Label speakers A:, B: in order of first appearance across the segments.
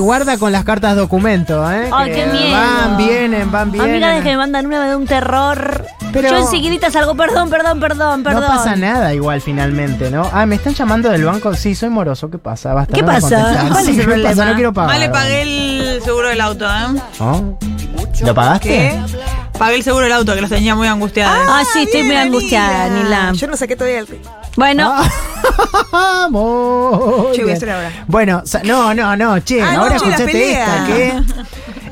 A: guarda con las cartas documento, ¿eh?
B: Ay, qué miedo.
A: Van, vienen, van,
B: A
A: vienen.
B: mí cada vez que me mandan una me da un terror.
A: Pero-
B: Yo enseguida salgo, perdón, perdón, perdón, perdón.
A: No pasa nada igual finalmente, ¿no? Ah, me están llamando del banco. Sí, soy moroso. ¿Qué pasa? Basta,
B: ¿Qué
A: no
B: pasa? ¿Cuál
A: Sí,
B: es el
A: ¿qué pasa? No quiero pagar.
C: Más le pagué el seguro del auto, ¿eh?
A: ¿Oh? ¿Lo pagaste?
C: ¿Qué? Pagué el seguro del auto, que los tenía muy angustiadas.
B: Ah, sí, estoy muy angustiada, Nila.
D: Yo no saqué todavía el.
B: Bueno,
A: Ah, muy
D: Che, voy a hacer ahora.
A: Bueno, sa- no, no, no, che,
D: Ah, no,
A: ahora
D: che, la
A: escuchate
D: pelea.
A: esta, ¿qué?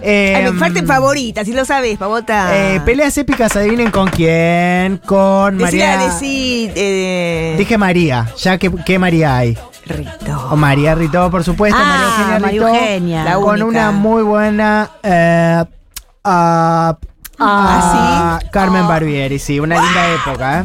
A: Eh,
D: Ay, me falta favorita, si lo sabes, pavota.
A: eh, peleas épicas, adivinen con quién, con María.
D: decí, eh,
A: Dije María, ya que ¿qué María hay?
D: Rito.
A: O María Rito, por supuesto,
B: Ah,
A: María Eugenia
B: María
A: Rito,
B: Eugenia.
D: La
A: con
D: única.
A: una muy buena eh, ah, ah, Carmen Barbieri, sí, una linda época, ¿eh?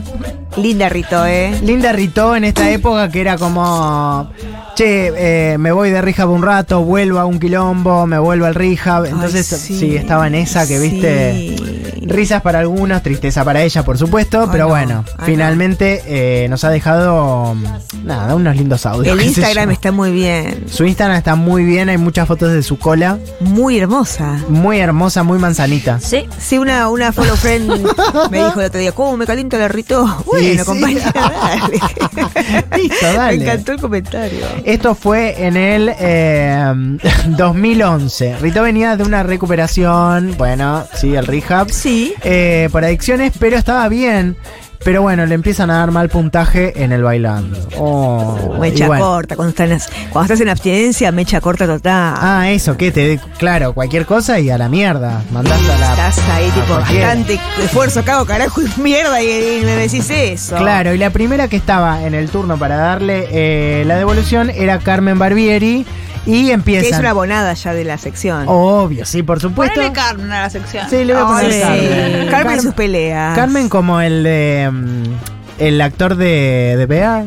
D: Linda Rito, ¿eh?
A: Linda Rito en esta época que era como, che, eh, me voy de rehab un rato, vuelvo a un quilombo, me vuelvo al rehab. Entonces,
D: Ay,
A: sí. estaba en esa que viste.
D: Sí.
A: Risas para algunos, tristeza para ella, por supuesto, pero
D: no.
A: bueno,
D: Ay,
A: finalmente eh, nos ha dejado, mm, nada, unos lindos audios.
D: El Instagram está muy bien.
A: Su Instagram está muy bien, hay muchas fotos de su cola,
D: Muy hermosa.
A: muy hermosa, muy manzanita.
B: sí.
D: Sí, una, una follow friend me dijo el otro día, ¿cómo me calienta la Rito? Bueno,
A: sí.
D: compañera, dale.
A: Listo, dale.
D: Me encantó el comentario.
A: Esto fue en el eh, 2011. Rito venía de una recuperación, bueno, sí, el rehab,
D: Sí.
A: Eh, por adicciones, pero estaba bien. Pero bueno, le empiezan a dar mal puntaje en el bailando. Oh,
D: Mecha
A: bueno.
D: corta, cuando, están, cuando estás en abstinencia, mecha corta total.
A: Ah, eso, ¿qué? Te, claro, cualquier cosa y a la mierda. Mandaste a la.
D: Estás ahí, tipo, bastante esfuerzo, cago, carajo y mierda, y, y me decís eso.
A: Claro, y la primera que estaba en el turno para darle eh, la devolución era Carmen Barbieri. Y
D: Que
A: empieza.
D: es una abonada ya de la sección.
A: Obvio, sí, por supuesto.
C: Ponele Carmen a la sección.
A: Sí, le voy a poner Carmen.
D: sí. Carmen y sus peleas.
A: Carmen como el de mm, el actor de, de Bear.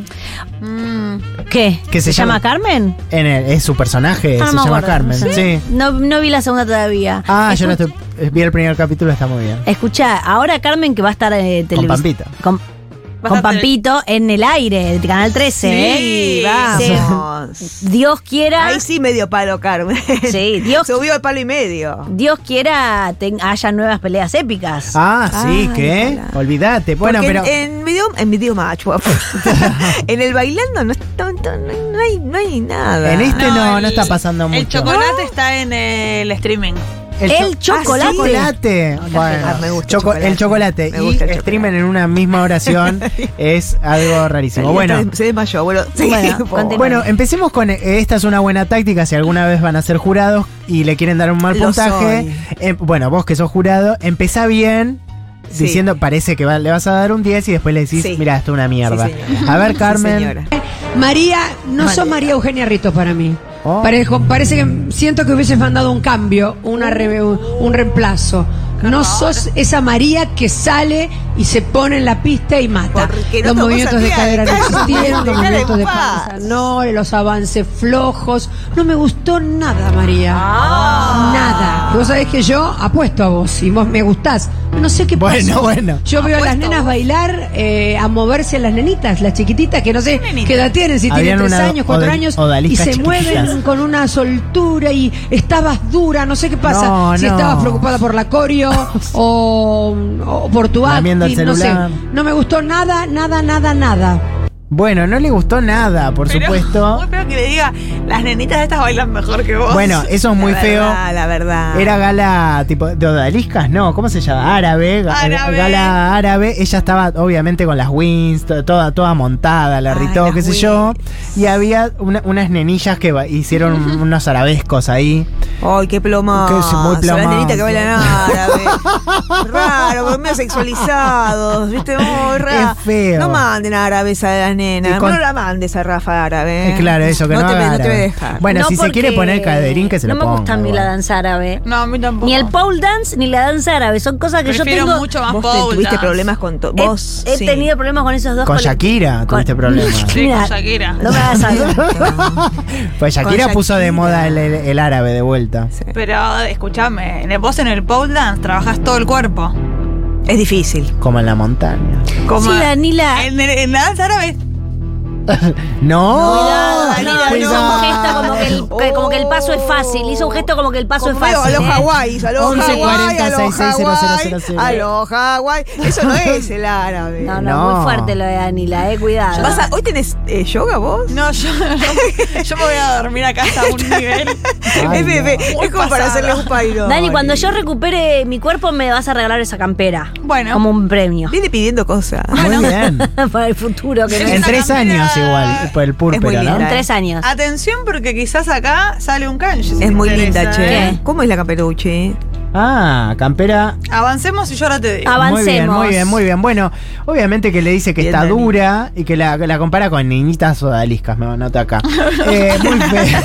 C: Mm.
B: ¿Qué?
A: Que se
B: ¿Se, llama,
A: llama-
B: Carmen?
A: En el- es su personaje,
B: Ah, no
A: se llama
B: acuerdo.
A: Carmen. Sí.
B: No, no vi la segunda todavía.
A: Ah, yo no estoy, vi el primer capítulo, está muy bien.
B: Escucha, ahora Carmen que va a estar en televisión.
A: Pampita.
B: Con,
C: Va a
B: con Pampito en el aire, de Canal 13,
D: Sí,
B: ¿eh?
D: vamos.
B: Dios quiera.
D: Ahí sí medio palo, Carmen.
B: Sí, Dios,
D: Subió al palo y medio.
B: Dios quiera ten- haya nuevas peleas épicas.
A: Ah, sí,
D: Ay,
A: ¿qué?
D: ojalá.
A: Olvídate. Bueno,
D: Porque
A: pero.
D: en, en video, en video macho. en el bailando no, no, no hay, no hay nada.
A: En este no, no,
C: el-
A: está pasando mucho.
C: El chocolate está en el streaming.
B: El
A: cho-
B: chocolate.
A: Chocolate. Bueno,
D: Ah, me gusta
A: choco-
D: chocolate.
A: el chocolate
D: Me
A: y
D: gusta el
A: streamen en una misma oración es algo rarísimo. Bueno,
D: Se desmayó. Bueno, sí,
B: Bueno,
A: empecemos con eh, esta es una buena táctica si alguna vez van a ser jurados y le quieren dar un mal
D: Lo
A: puntaje. eh, bueno, vos que sos jurado, empezá bien
D: Sí.
A: diciendo parece que va- le vas a dar un 10 y después le decís,
D: Sí.
A: mira, esto es una mierda.
D: Sí,
A: a ver, Carmen.
E: María, no
D: María.
E: sos María Eugenia Rito para mí.
A: Oh.
E: Parejo- parece que siento que hubieses mandado un cambio, una re- un, un reemplazo. No sos esa María que sale y se pone en la pista y mata.
D: No
E: los movimientos de cadera no existieron, los movimientos de panza no, los avances flojos. No me gustó nada, María.
D: Ah.
E: Nada. Vos sabés que yo apuesto a vos y vos me gustás. No sé qué
A: Bueno,
E: pasa.
A: bueno.
E: Yo veo a las
D: a
E: nenas bailar, eh, a moverse las nenitas, las chiquititas, que no sé qué edad tienen, si
A: Habían
E: tienen tres años, cuatro años, y se mueven con una soltura y estabas dura, no sé qué pasa.
A: No,
E: si
A: no.
E: estabas preocupada por la coreo o, o por tu
A: Lamiendo
E: no sé. No me gustó nada, nada, nada, nada.
A: Bueno, no le gustó nada, por
C: Pero
A: supuesto.
C: Muy feo que le diga, las nenitas estas bailan mejor que vos.
A: Bueno, eso es muy
D: la
A: feo.
D: Verdad, la verdad.
A: Era gala tipo de odaliscas, no, ¿cómo se llama? Árabe,
C: Árabe.
A: gala árabe. Ella estaba obviamente con las wings, to- toda, toda montada, la
D: Ay,
A: ritó, qué sé yo. Y había una- unas nenillas que hicieron unos arabescos ahí.
D: Ay, qué plomazo.
A: Que es muy
D: Las nenitas que bailan árabe. raro, medio sexualizados, ¿viste? Raro.
A: Es feo.
D: No manden árabes a las
A: con-
D: No la mandes a Rafa árabe.
A: Eh, claro, eso, que no,
D: te,
A: haga
D: no te voy a dejar.
A: Bueno,
B: No,
A: si se quiere poner caderín, que se
B: no
A: lo
B: me
A: ponga.
B: gusta a mí la danza árabe.
C: No, a mí tampoco.
B: Ni el pole dance ni la danza árabe. Son cosas que
C: Prefiero
B: yo tengo.
C: mucho más
D: Vos te-
C: pole
D: tuviste
C: dance.
D: problemas con to-
B: He,
D: vos.
B: he
D: sí.
B: tenido problemas con esos dos.
A: Con Shakira
B: con-
A: tuviste problemas.
C: Sí,
B: Mira,
C: con Shakira.
B: No me hagas algo.
A: Pues Shakira puso de moda el, el- el árabe de vuelta.
D: Sí.
C: Pero escúchame, vos en el pole dance trabajás todo el cuerpo.
D: Es difícil.
A: Como en la montaña.
C: Como
B: Sí, Danila.
C: En, el- en la danza árabe.
A: No.
B: Cuidado,
D: Dalila,
B: No, hizo un
A: no.
B: gesto como que, el, que- como que el paso es fácil. Hizo un gesto como que el paso es fácil.
D: a los. Hawái, a los
A: 11,
D: Hawái,
A: 40,
D: a los
A: 66, 000,
D: Hawái,
A: 000.
D: a los Hawái. Eso no es el árabe.
B: No, no,
A: No.
B: muy fuerte lo de Anila, eh, cuidado.
D: Vas a- ¿Hoy tenés eh, yoga vos?
C: No, yo, yo, yo me voy a dormir acá hasta un nivel.
A: Ay,
D: es,
C: Muy
D: es como para
C: pasada.
D: hacerle un pairo.
B: Dani, cuando yo recupere mi cuerpo me vas a regalar esa campera.
C: Bueno.
B: Como un premio.
D: Viene pidiendo cosas.
A: Muy bien.
B: Para el futuro que no
C: una
A: tres
C: campera-
A: años igual, por el púrpura,
D: muy
A: ¿no?
B: En tres años.
C: Atención porque quizás acá sale un si
D: Es muy
C: interesa,
D: linda, che.
C: ¿eh?
D: ¿Cómo es la camperuche?
A: Ah, campera.
C: Avancemos y yo ahora te digo.
B: Ah,
A: Muy bien,
B: Avancemos.
A: muy bien, muy bien. Bueno, obviamente que le dice que
D: Bien,
A: está
D: Dani.
A: dura y que la, la compara con niñitas odaliscas, me nota acá. Eh, muy fea.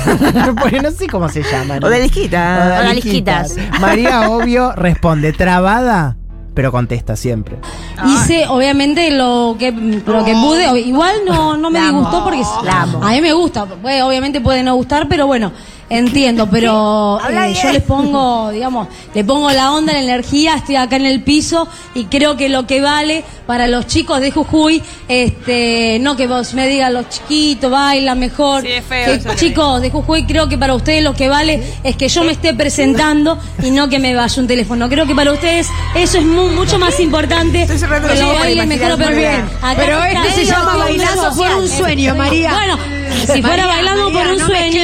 A: Porque no sé cómo se llaman.
D: O de lisquita.
B: Odalisquitas.
A: María, obvio, responde trabada, pero contesta siempre.
F: Hice, obviamente, lo que, lo que pude. Igual no, no me
B: La amo.
F: disgustó porque
B: La amo.
F: a mí me gusta. Puede- obviamente puede no gustar, pero bueno, entiendo. Pero eh, yo les pongo, digamos, le pongo la onda, la energía. Estoy acá en el piso y creo que lo que vale para los chicos de Jujuy, este, no que vos me digas los chiquitos bailan mejor.
C: Sí, es feo
F: Que, chicos de Jujuy, creo que para ustedes lo que vale es que yo me esté presentando y no que me vaya un teléfono. Creo que para ustedes eso es mu- mucho más importante que lo bailen mejor o peor.
E: Pero este se llama bailando por un sueño, María.
F: Bueno, si fuera bailando
E: María,
F: por un
E: no
F: sueño,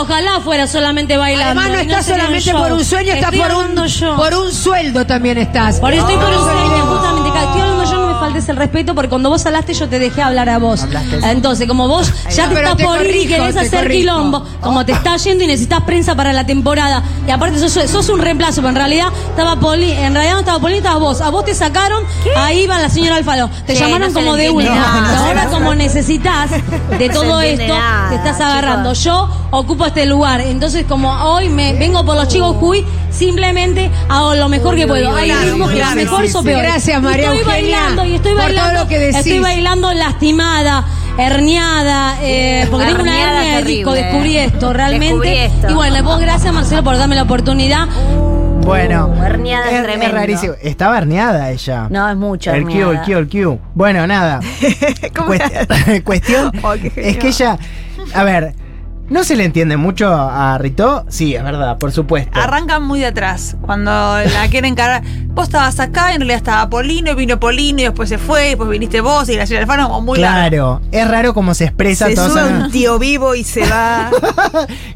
F: ojalá fuera solamente bailando.
E: Además no estás solamente por un sueño, estás por un, por un sueldo también estás.
F: Por eso estoy por un
E: no.
F: justamente. Faltes el respeto, porque cuando vos hablaste yo te dejé hablar a vos.
A: Hablaste.
F: Entonces, como vos ya
E: no,
F: te estás por ir y querés hacer
E: corrijo.
F: quilombo, como te estás yendo y necesitas prensa para la temporada, y aparte sos, sos un reemplazo, pero en realidad estaba Poli, en realidad no estaba Poli, estaba vos. A vos te sacaron, ahí va la señora Alfaro. Te llamaron como de
B: No,
F: ahora
B: no,
F: como necesitas de todo esto,
B: nada,
F: te estás agarrando. Yo ocupo este lugar, entonces como hoy me vengo por los chicos Cuy, simplemente hago lo mejor que puedo. Hay
E: claro,
F: ritmos que
E: claro,
F: son mejores
E: sí,
F: o
E: sí.
F: peores.
E: Gracias, María
F: estoy
E: Eugenia,
F: bailando y estoy
E: por todo
F: bailando,
E: lo que decís.
F: estoy bailando lastimada, herniada, eh, porque tengo una hernia de disco, descubrí esto realmente.
B: Descubrí esto.
F: Y bueno, le pongo gracias Marcelo por darme la oportunidad.
A: Bueno,
B: Uh, herniada es
A: rarísimo. Estaba herniada ella.
B: No, es mucho.
A: El Q, el. Q, el Q. Bueno, nada.
D: ¿Cómo
A: Cuest- cuestión
D: Oh,
A: es que ella, a ver, no se le entiende mucho a Rito. Sí, es verdad, por supuesto.
C: Arrancan muy de atrás. Cuando la quieren cargar. Vos estabas acá, en realidad estaba Polino, y vino Polino, y después se fue, y después viniste vos, y la señora Alfano, como muy largo.
A: claro, es raro cómo se expresa
D: Se
A: todo
D: sube un tío vivo y se va.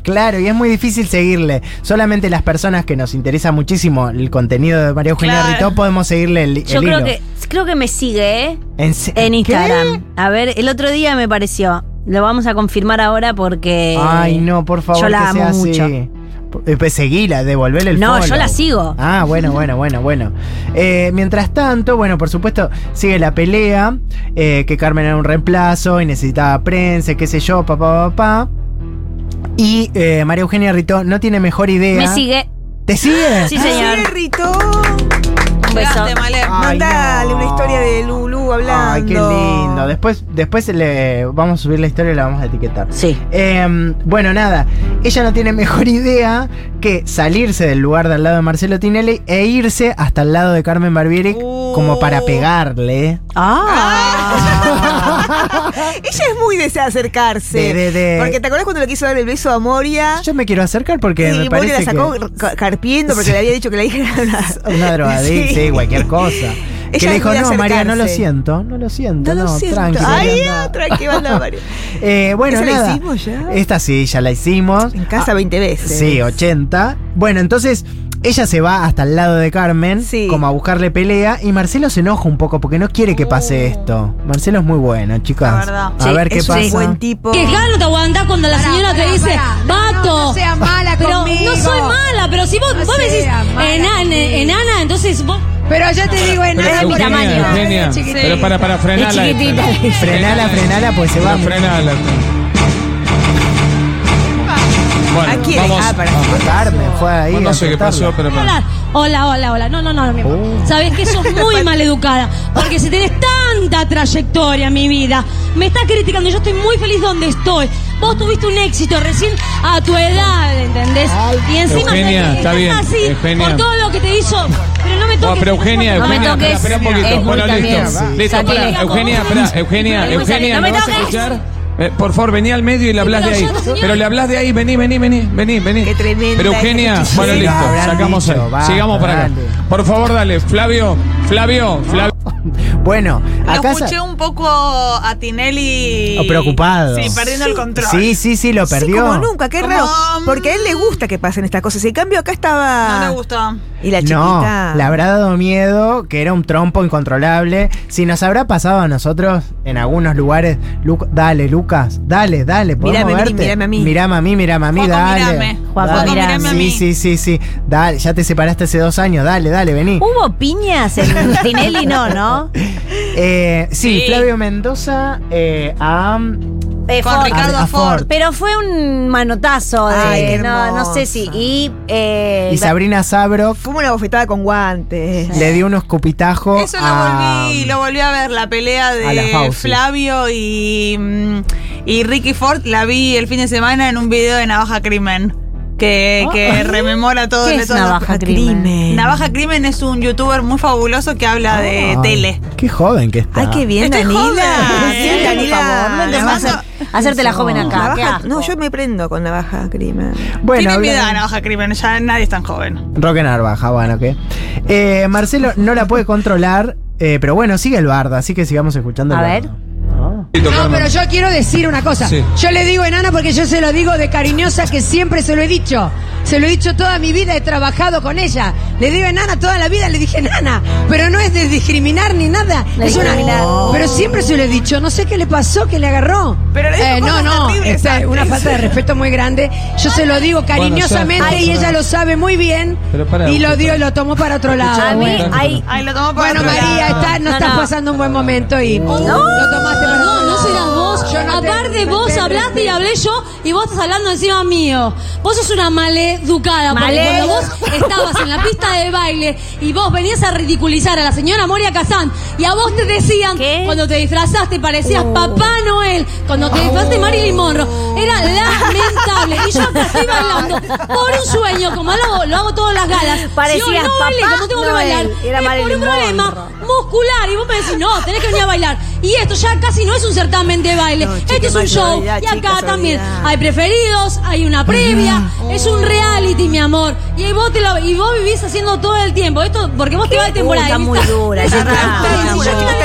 A: Claro, y es muy difícil seguirle. Solamente las personas que nos interesa muchísimo el contenido de María Eugenia
C: Claro.
A: Rito podemos seguirle el,
B: Yo
A: el
B: creo
A: hilo.
B: que, creo que me sigue, ¿eh?
A: En.
B: Instagram. A ver, el otro día me pareció. Lo vamos a confirmar ahora porque.
A: Ay, no, por favor,
B: Yo la
A: que
B: amo
A: sea así.
B: mucho.
A: Eh, Pues seguila, devolverle el
B: No,
A: follow.
B: yo la sigo.
A: Ah, bueno, bueno, bueno, bueno. Eh, mientras tanto, bueno, por supuesto, sigue la pelea, eh, que Carmen era un reemplazo y necesitaba prensa, y qué sé yo, papá, papá. Y eh, María Eugenia Rito no tiene mejor idea.
B: Me sigue.
A: ¿Te sigue?
B: Sí, señor.
D: Sí, Rito.
B: Un beso.
D: Mandale
A: no.
D: una historia de Lulu hablando.
A: Ay, qué lindo. Después, después le vamos a subir la historia y la vamos a etiquetar.
B: Sí.
A: Eh, bueno, nada, ella no tiene mejor idea que salirse del lugar de al lado de Marcelo Tinelli e irse hasta el lado de Carmen Barbieri
D: Uh.
A: como para pegarle.
B: Ah.
D: Ella es muy de acercarse.
A: De- de- de-
D: Porque te acuerdas cuando le quiso dar el beso a Moria.
A: Yo me quiero acercar porque
D: y
A: me
D: Moria la sacó
A: que
D: ca- carpiendo porque le había dicho que la hija era una,
A: una drogadicta, sí. cualquier cosa. que
D: Ella
A: le
D: es
A: dijo, no, María, no lo
D: acercarse".
A: siento, no lo siento,
D: No
A: no,
D: lo siento.
A: tranqui.
D: Ay, tranqui, anda, María.
A: Eh, bueno,
D: ¿Esa la
A: nada.
D: hicimos ya?
A: Esta sí, ya la hicimos.
D: En casa
A: Ah,
D: 20 veces.
A: Sí, 80. Bueno, entonces ella se va hasta el lado de Carmen,
D: Sí.
A: como a buscarle pelea, y Marcelo se enoja un poco porque no quiere que pase esto. Marcelo es muy bueno, chicas.
C: La verdad.
A: A
B: Sí,
A: ver qué
D: es
A: pasa.
D: un buen tipo.
F: Que no te aguantás cuando la señora te dice.
E: No,
F: vato.
E: no seas mala
F: pero
E: conmigo.
F: no soy mala, pero si vos,
E: No
F: vos me decís enana, enana, entonces vos.
E: Pero yo te digo, en nada, mi tamaño.
G: Pero para, para frenala.
B: Es.
A: Frenala, frenala, pues se va.
G: Pero frenala. Bueno,
D: ¿A quién?
G: vamos.
D: Ah, para-.
A: Carmen fue ahí.
G: No
A: a
G: sé qué pasó, pero.
F: Hola, hola, hola, hola. No, no, no, mi amor.
A: Oh.
F: Sabés que sos muy maleducada. Porque si tenés tanta trayectoria en mi vida, me estás criticando. Yo estoy muy feliz donde estoy. Vos tuviste un éxito recién a tu edad, ¿entendés? Y encima
G: Eugenia,
F: estás
G: está bien,
F: así
G: Eugenia.
F: por todo lo que te hizo. Pero no me
G: Bueno,
F: toques.
G: pero Eugenia,
B: No me
G: Eugenia,
B: toques,
G: espera, un poquito.
B: es
G: bueno, listo. Listo, para, Eugenia, espera, Eugenia, Eugenia. ¿me
B: No me
G: vas a
B: toques.
G: escuchar? Eh, por favor, vení al medio y le hablas de ahí. Pero le hablas de ahí, vení, vení, vení, vení, vení.
D: Qué tremenda
G: Pero Eugenia, bueno, listo, sacamos
A: dicho,
G: ahí. Sigamos para acá. Por favor, dale, Flavio, Flavio, Flavio.
A: Bueno,
C: Lo
A: acá.
C: escuché un poco a Tinelli.
A: Oh, preocupado.
C: Sí, perdiendo el control.
A: Sí, sí, sí, lo
D: Sí,
A: perdió.
D: como nunca, qué
C: Como,
D: raro. Porque a él le gusta que pasen estas cosas. En cambio, acá estaba.
C: No le gustó.
D: Y la
A: No,
D: chiquita.
A: le habrá dado miedo, que era un trompo incontrolable. Si nos habrá pasado a nosotros en algunos lugares, Lu- dale, Lucas, dale, dale, ¿podemos
D: Mírame a mí,
A: verte?
D: mírame a mí.
A: Mirame a mí, mirame a mí,
C: Juaco,
A: dale.
C: mírame.
B: Juaco,
A: Dale.
B: mírame a
A: sí, sí, sí, sí. Dale, ya te separaste hace dos años, dale, dale, vení.
B: ¿Hubo piñas en Tinelli? No, ¿no?
A: Eh, sí,
C: Sí.
A: Flavio Mendoza eh, a,
B: Eh,
C: Con
B: Ford.
C: Ricardo
A: a- a
C: Ford.
A: Ford.
B: Pero fue un manotazo de.
D: Ay, qué
B: no, no sé si. Y. eh,
A: y Sabrina Sabrok
D: Fue una bofetada con guantes.
A: le dio un escupitajo
C: Eso lo volví, lo volví a ver, la pelea de. Flavio y, mm, y Ricky Ford. La vi el fin de semana en un video de Navaja Crimen. Que, que rememora todo
B: ¿Qué
C: de
B: es
C: todo.
B: Navaja Crimen?
C: Navaja Crimen es un youtuber muy fabuloso que habla de
A: Ay,
C: tele.
A: Qué joven que está.
D: Ay, qué bien,
C: Estoy
D: Danila.
C: joven.
B: Por favor, no a hacerte la joven acá.
D: Navaja- no, yo me prendo con navaja crimen.
A: Bueno,
C: Tiene mi edad Navaja Crimen, ya nadie es tan joven.
A: Roque Narvaja, bueno, ¿qué? Eh, Marcelo no la puede controlar, eh, pero bueno, sigue el bardo, así que sigamos escuchando el
B: A
A: bardo.
E: No, pero yo quiero decir una cosa.
G: Sí.
E: Yo le digo enana porque yo se lo digo de cariñosa que siempre se lo he dicho. Se lo he dicho toda mi vida, he trabajado con ella. Le digo enana toda la vida, le dije enana. Pero no es de discriminar ni nada. Es una-. Pero siempre se lo he dicho. No sé qué le pasó, que le agarró.
C: Pero le
E: Eh, no, no. esta es una falta de respeto muy grande. Yo se lo digo cariñosamente
G: Bueno, ya.
E: y ella lo sabe muy bien.
G: Pero para,
E: y lo dio y lo tomó para otro lado.
B: A mí.
C: Ay, lo tomó para
E: Bueno,
C: otro
E: María,
C: lado.
E: está- no,
B: No,
E: estás pasando un buen momento y lo tomaste para
F: No, serás vos.
E: Yo no te-
F: Aparte,
E: no
F: vos
E: te
F: hablaste y hablé yo y vos estás hablando encima mío. Vos sos una maleducada. Porque cuando vos estabas en la pista de baile y vos venías a ridiculizar a la señora Moria Kazán y a vos te decían,
B: ¿Qué?
F: cuando te disfrazaste parecías
B: Oh.
F: Papá Noel, cuando te disfrazaste Marilyn Monroe, era lamentable. Y yo acá estoy bailando por un sueño, como lo, lo hago todas las galas.
B: Parecías
F: si hoy no bailé,
B: Papá
F: como tengo que
B: Noel,
F: bailar,
B: era
F: es por
B: Marilyn
F: un problema
B: Monroe.
F: muscular. Y vos me decís, no, tenés que venir a bailar. Y esto ya casi no es un certamen de baile.
D: No,
F: este es un show. y acá también hay preferidos, hay una previa. es un reality, mi amor. Y vos, te lo, y vos vivís haciendo todo el tiempo. Esto porque vos te vas de temporada.
B: Uy, está muy dura, está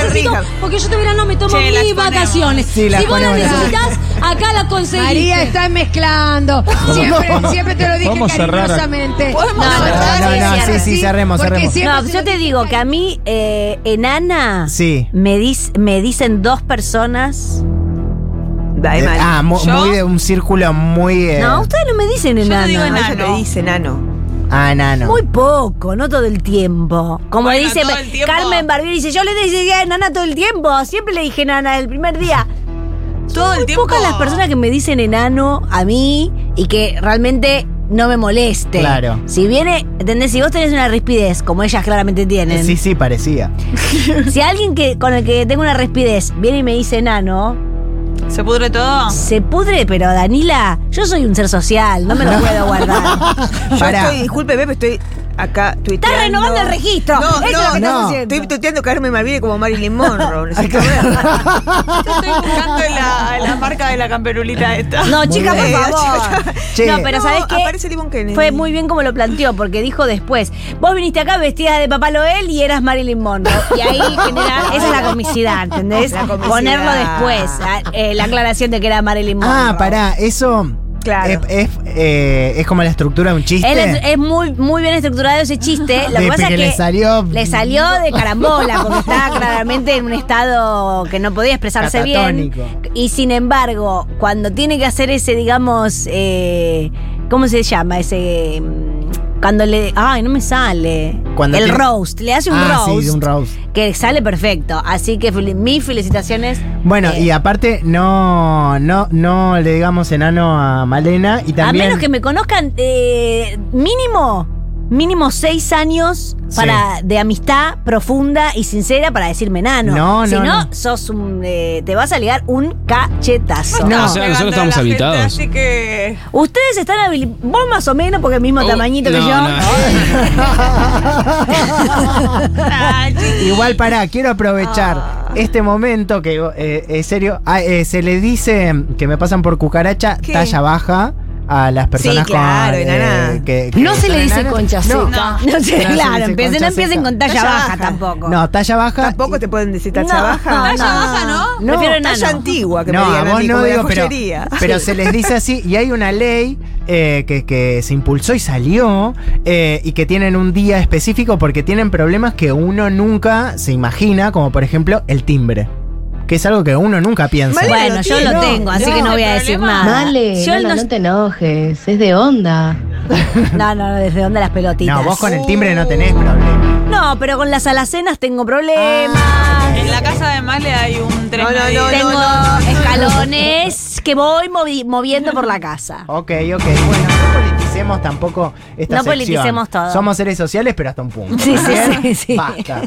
F: yo
D: Rija.
F: porque yo te no me tomo
C: Che, las
F: mis vacaciones.
A: Sí, las
F: si vos
A: las
F: necesitas, acá la conseguís.
E: María está mezclando. Siempre, siempre te lo dije
G: Vamos cerrar.
E: cariñosamente.
C: Podemos
B: No, no,
C: cerrar
A: no, no,
C: cierre.
A: sí, sí, cerremos, cerremos.
B: No, yo te digo que a mí, eh, enana,
A: Sí.
B: me, dis- me dicen dos personas.
D: Ay,
A: Eh, ah, mu-
C: ¿Yo?
A: muy de un círculo muy. eh,
B: No, ustedes no me dicen
C: Yo
B: enana.
C: digo
D: No, ella
C: enano.
D: te dice.
A: Ah, nano.
B: Muy poco, no todo el tiempo. Como
C: Bueno,
B: dice
C: todo el tiempo.
B: Carmen Barbieri, dice, yo le decía enana todo el tiempo. Siempre le dije enana el primer día.
C: Todo el
B: Muy
C: tiempo.
B: pocas las personas que me dicen enano a mí y que realmente no me moleste.
A: Claro.
B: Si viene, ¿entendés? Si vos tenés una rispidez, como ellas claramente tienen.
A: Sí, sí, parecía.
B: Si alguien que con el que tengo una rispidez viene y me dice enano,
C: ¿Se pudre todo?
B: se pudre, pero Danila, yo soy un ser social, no me lo puedo guardar.
D: Yo
A: Pará.
D: estoy, disculpe, Pepe, estoy acá tuiteando.
B: Estás renovando el registro.
D: No,
B: Eso es lo que
D: no,
B: estás.
D: Estoy tuiteando Carmen Malvide como Marilyn Monroe. Necesito ver.
C: Yo estoy buscando la, la marca de la camperulita esta.
B: No, chica, por favor.
A: Che.
B: No, pero
D: No,
B: ¿sabes qué?
D: aparece Limón Kennedy.
B: Fue muy bien como lo planteó, porque dijo después, vos viniste acá vestida de Papá Noel y eras Marilyn Monroe. Y ahí genera, esa es la comicidad, ¿entendés?
D: La comicidad.
B: Ponerlo después, a- eh, la aclaración de que era Marilyn Monroe.
A: Ah, pará, eso.
D: Claro.
A: Es, es, eh, es como la estructura de un chiste.
B: Es, es muy, muy bien estructurado ese chiste. Lo
A: De
B: que pasa
A: que
B: es que
A: le salió-
B: le salió de carambola, porque estaba claramente en un estado que no podía expresarse bien.
A: Catatónico.
B: Y sin embargo, cuando tiene que hacer ese, digamos, eh, ¿cómo se llama? Ese. Cuando le. Ay, no me sale.
A: Cuando
B: el
A: tiene-
B: roast. Le hace un
A: Ah, sí,
B: roast.
A: de un roast.
B: Que sale perfecto. Así que fel- mis felicitaciones.
A: Bueno,
B: Eh,
A: y aparte, no, no, no le digamos enano a Malena y
B: A
A: también.
B: menos que me conozcan eh, mínimo, mínimo seis años para de amistad profunda y sincera para decirme enano.
A: No,
B: si
A: no,
B: no,
A: no.
B: sos un, eh, te vas a ligar un cachetazo.
A: No.
H: O sea, nosotros estamos
C: gente,
H: habilitados.
C: Así que.
B: Ustedes están habili- vos más o menos porque el mismo
H: Oh,
B: tamañito que
H: no,
B: yo.
H: no.
A: Igual, pará, quiero aprovechar este momento que eh, es serio, ah, eh, se le dice que me pasan por cucaracha
D: ¿Qué?
A: talla baja a las personas
D: claro,
A: con,
D: enana.
A: que, que
E: No se le dice
A: enanas.
E: concha
A: No,
E: seca.
B: No sé,
A: se
B: claro, empiecen,
A: concha
B: no empiecen con talla,
D: Talla
B: baja,
D: baja.
B: tampoco.
A: No, talla baja.
D: Tampoco te pueden decir
B: No,
D: baja.
B: no,
C: Talla baja, ¿no?
A: No.
B: Prefiero.
D: Talla antigua que
A: no,
D: me digan
A: a
D: a
A: vos
D: mí,
A: no
D: como
A: digo, pero se les dice así. Y hay una ley eh, que, que se impulsó y salió eh, y que tienen un día específico porque tienen problemas que uno nunca se imagina, como por ejemplo el timbre. Que es algo que uno nunca piensa.
D: Vale,
B: Bueno,
D: lo
B: yo
D: tiene.
B: lo
A: No,
B: tengo, así
C: no.
B: que no voy a
C: ¿El
B: decir
C: problema?
B: nada.
H: Vale,
B: yo
H: Lola,
B: no,
H: no te enojes, es de onda.
B: no, no, ¿desde dónde las pelotitas?
A: No, vos con el timbre no tenés problema.
B: No, pero con las alacenas tengo problemas.
C: En la casa de Male hay un tren.
D: No, no,
C: medio-
D: no,
B: tengo
D: no, no.
B: escalones que voy movi- moviendo por la casa.
A: Ok, ok. Bueno, no politicemos tampoco esta
B: No
A: sección.
B: politicemos todo.
A: Somos seres sociales, pero hasta un punto.
B: Sí, sí, sí, sí.
A: Basta.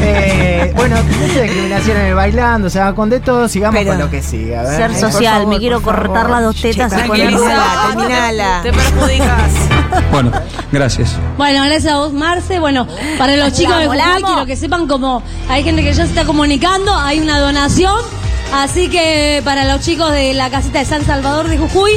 A: Eh, bueno, mucha discriminación en el bailando, se va con de todo. Sigamos
D: Pero-
A: con lo que sigue. A ver.
B: Ser social,
A: favor,
B: me quiero cortar
A: favor.
B: las dos tetas y
D: Terminala.
C: Te, te perjudicas.
G: Bueno, gracias.
F: Bueno, gracias a vos, Marce. Bueno, para los chicos de Jujuy, quiero que sepan como hay gente que ya se está comunicando, hay una donación. Así que para los chicos de la casita de San Salvador de Jujuy,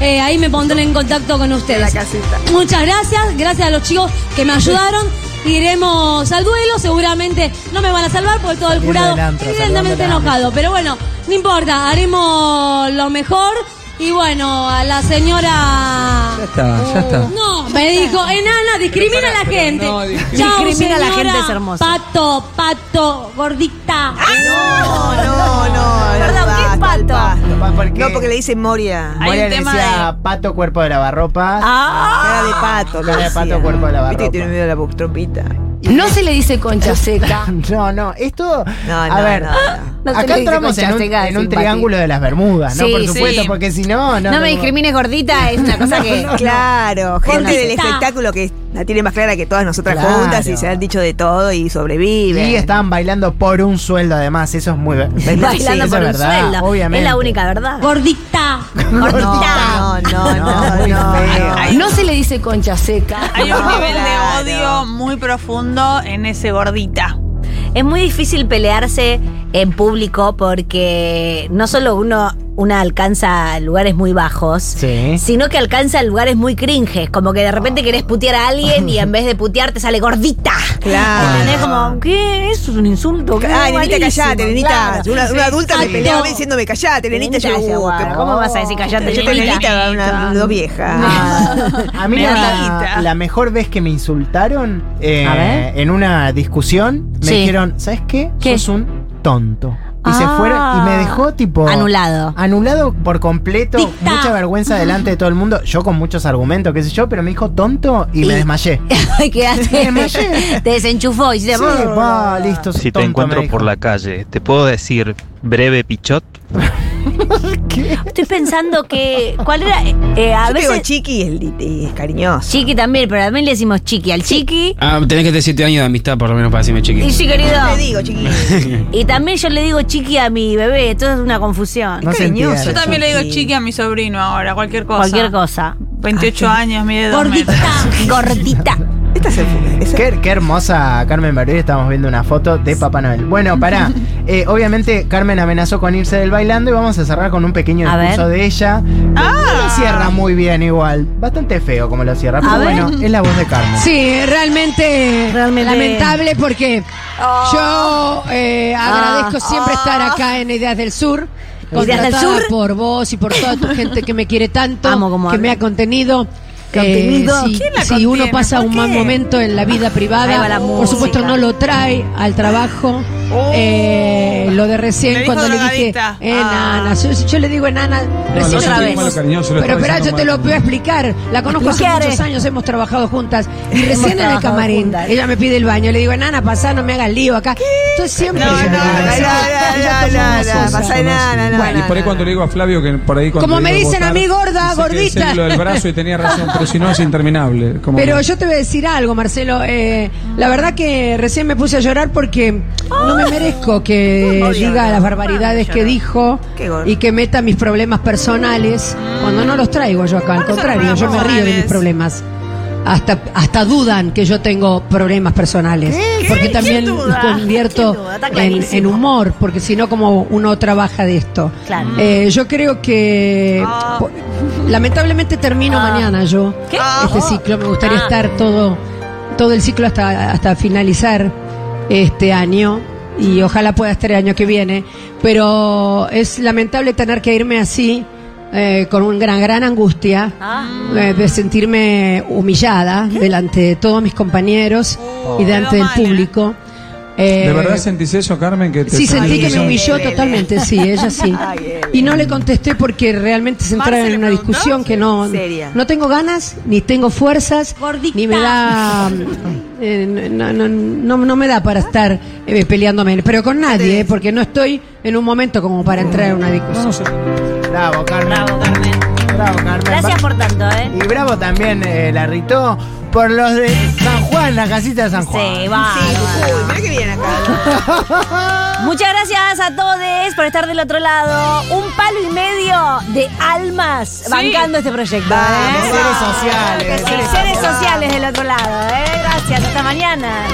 F: eh, ahí me pondré en contacto con ustedes.
D: La casita.
F: Muchas gracias, gracias a los chicos que me ayudaron. Iremos al duelo, seguramente no me van a salvar porque todo el jurado
A: antro,
F: evidentemente enojado. Pero bueno, no importa, haremos lo mejor. Y bueno, a la señora...
G: Ya está, ya está.
F: No, me dijo, enana, discrimina a la gente.
G: no, discrimina.
F: Chau,
B: Discrimina a la
F: señora.
B: gente, es hermoso.
F: Pato, pato, gordita.
D: No, no, no.
B: Perdón, ¿qué es pato?
D: No, porque le dicen Moria.
C: Hay
A: Moria
C: un
A: le
C: tema
A: decía pato, cuerpo de lavarropas.
B: Ah,
D: Cara de pato. le
A: Cara de pato,
D: decía.
A: cuerpo de lavarropa.
D: Viste que tiene miedo a la trompita.
E: No se le dice concha seca.
A: No, no, esto.
D: No,
A: a
D: no,
A: ver,
D: no, no.
B: No se
A: acá
B: le dice
A: entramos en
B: concha
A: un,
B: seca,
A: en un
B: simpático.
A: triángulo de las Bermudas, ¿no?
B: Sí,
A: Por
B: sí.
A: supuesto, porque si no. No,
B: no me discrimines gordita, es una cosa que.
D: Claro, gente del
F: está-
D: espectáculo que la tiene más clara que todas nosotras
A: Claro.
D: juntas y se han dicho de todo y sobreviven.
A: Y estaban bailando por un sueldo, además. Eso es muy.
B: Bailando
A: Sí, eso
B: por
A: es
B: un
A: verdad,
B: sueldo.
A: Obviamente.
B: Es la única verdad.
F: Gordita.
D: No, no, no,
A: No,
D: no, no,
E: se le dice concha seca.
C: Hay un nivel de odio muy profundo en ese gordita.
B: Es muy difícil pelearse en público porque no solo uno una alcanza lugares muy bajos,
A: Sí.
B: sino que alcanza lugares muy cringes, como que de repente querés putear a alguien y en vez de putear te sale gordita.
D: Claro.
B: ¿Entendés? Como, ¿qué? Eso es un insulto.
D: Ah, nenita, callate, nenita.
B: claro.
D: Una, una adulta me peleaba diciéndome callate, nenita.
B: Nenita,
D: Yo,
B: ya,
D: uh,
B: guau,
D: que-
B: ¿Cómo vas a decir callate,
D: Yo te
B: nenita?
D: nenita, una, una vieja.
A: A mí la,
C: Nenita.
A: la mejor vez que me insultaron eh, en una discusión, me
B: Sí.
A: dijeron, ¿sabes qué?
B: ¿Qué?
A: Sos un tonto. Y se
B: Ah.
A: fueron y me dejó tipo...
B: Anulado.
A: Anulado por completo, mucha vergüenza delante de todo el mundo, yo con muchos argumentos, qué sé yo, pero me dijo tonto y, me desmayé.
B: Ay, quedaste.
A: Me desmayé.
B: te desenchufó y se
A: Sí, va, listo.
I: Si te
A: tonto,
I: encuentro por la calle, ¿te puedo decir breve pichot?
B: Estoy pensando que. ¿Cuál era? Eh, a
D: Yo te digo
B: veces.
D: chiqui y es, y cariñoso.
B: Chiqui también, pero también le decimos chiqui al chiqui.
J: Ah, tenés que tener 7 años de amistad por lo menos para decirme
B: Y
J: chiqui.
B: sí, querido.
D: Te digo, chiqui.
B: Y también yo le digo chiqui a mi bebé, esto es una confusión.
A: No se
D: cariñoso.
C: Yo también le digo chiqui a mi sobrino ahora, cualquier cosa.
B: Cualquier cosa.
C: 28 años, mide dos
F: Gordita.
B: Gordita.
D: Esta es el esa-
A: Qué, qué hermosa Carmen Barbieri, estamos viendo una foto de Papá Noel. Bueno, pará. Eh, obviamente Carmen amenazó con irse del bailando y vamos a cerrar con un pequeño
B: A
A: discurso
B: ver.
A: de ella.
C: Ah.
A: No lo cierra muy bien igual. Bastante feo como lo cierra. Pero
B: A ver.
A: bueno, es la voz de Carmen.
E: Sí, realmente,
B: Realmente.
E: lamentable porque yo eh, agradezco
B: Ah.
E: siempre estar acá en Ideas del Sur.
B: Del
E: contratada
B: Sur.
E: por vos y por toda tu gente que me quiere tanto,
B: Amo como
E: que
B: habla.
E: me ha contenido.
B: Contenido.
E: Eh, si uno pasa
C: ¿Por
E: un mal momento en la vida privada,
B: la
E: por supuesto no lo trae al trabajo. Eh, lo de recién
C: Le dijo
E: cuando le dije enana, yo, yo le digo enana recién
B: otra vez.
E: Pero espera, yo te lo voy a explicar. La conozco hace muchos
B: eh.
E: años, hemos trabajado juntas. Y recién en el camarín,
B: juntas.
E: ella me pide el baño. Le digo, enana, pasá, no me hagas lío acá. Esto es siempre.
D: No, no, no,
J: Y por ahí cuando le digo a Flavio que por ahí cuando
E: Como me dicen a mí, gorda, gordita.
J: lo del brazo y tenía razón, pero si no es interminable.
E: Pero yo te voy a decir algo, Marcelo. eh, la verdad que recién me puse a llorar porque no me merezco que
D: Odio,
E: diga
D: no.
E: las barbaridades que dijo y que meta mis problemas personales cuando no los traigo yo acá. Al
C: ¿Cuáles son
E: contrario,
C: los
E: yo me río de mis
C: problemas
E: hasta, hasta dudan que yo tengo problemas personales. Porque también
B: ¿Quién duda?
E: convierto en, humor, porque si no, como uno trabaja de esto.
B: Claro.
E: Eh, yo creo que po- lamentablemente termino
B: Ah.
E: mañana yo
B: ¿Qué?
E: este ciclo. Me gustaría
B: Ah.
E: estar todo, todo el ciclo hasta, hasta finalizar este año y ojalá pueda estar el año que viene. Pero es lamentable tener que irme así. eh, con una gran, gran angustia
B: Ah.
E: eh, de sentirme humillada delante de todos mis compañeros y delante del
C: ¿eh?
E: público. Eh,
J: ¿De verdad sentís eso, Carmen? Que te
E: Sí, sentí que me
J: humilló?
E: totalmente, sí, ella sí. Y no le contesté porque realmente se entraba en
C: ¿le
E: una
C: preguntó?
E: discusión que no, no tengo ganas, ni tengo fuerzas,
F: Gordita.
E: ni me da, eh, no, no, no, no me da para estar eh, peleándome, pero con nadie, eh, porque no estoy en un momento como para entrar en una discusión.
A: Bravo, Carmen.
B: Bravo, Carmen.
A: Bravo, Carmen.
B: Gracias por tanto, ¿eh?
A: Y bravo también eh, la Ritó por los de San Juan, la casita de San Juan.
B: Sí, va.
D: Uy, mira que viene acá.
B: Muchas gracias a todos por estar del otro lado. Un palo y medio de almas bancando este proyecto. ¿eh?
A: Seres sociales.
B: Sí, seres sociales del otro lado. ¿eh? Gracias, hasta mañana.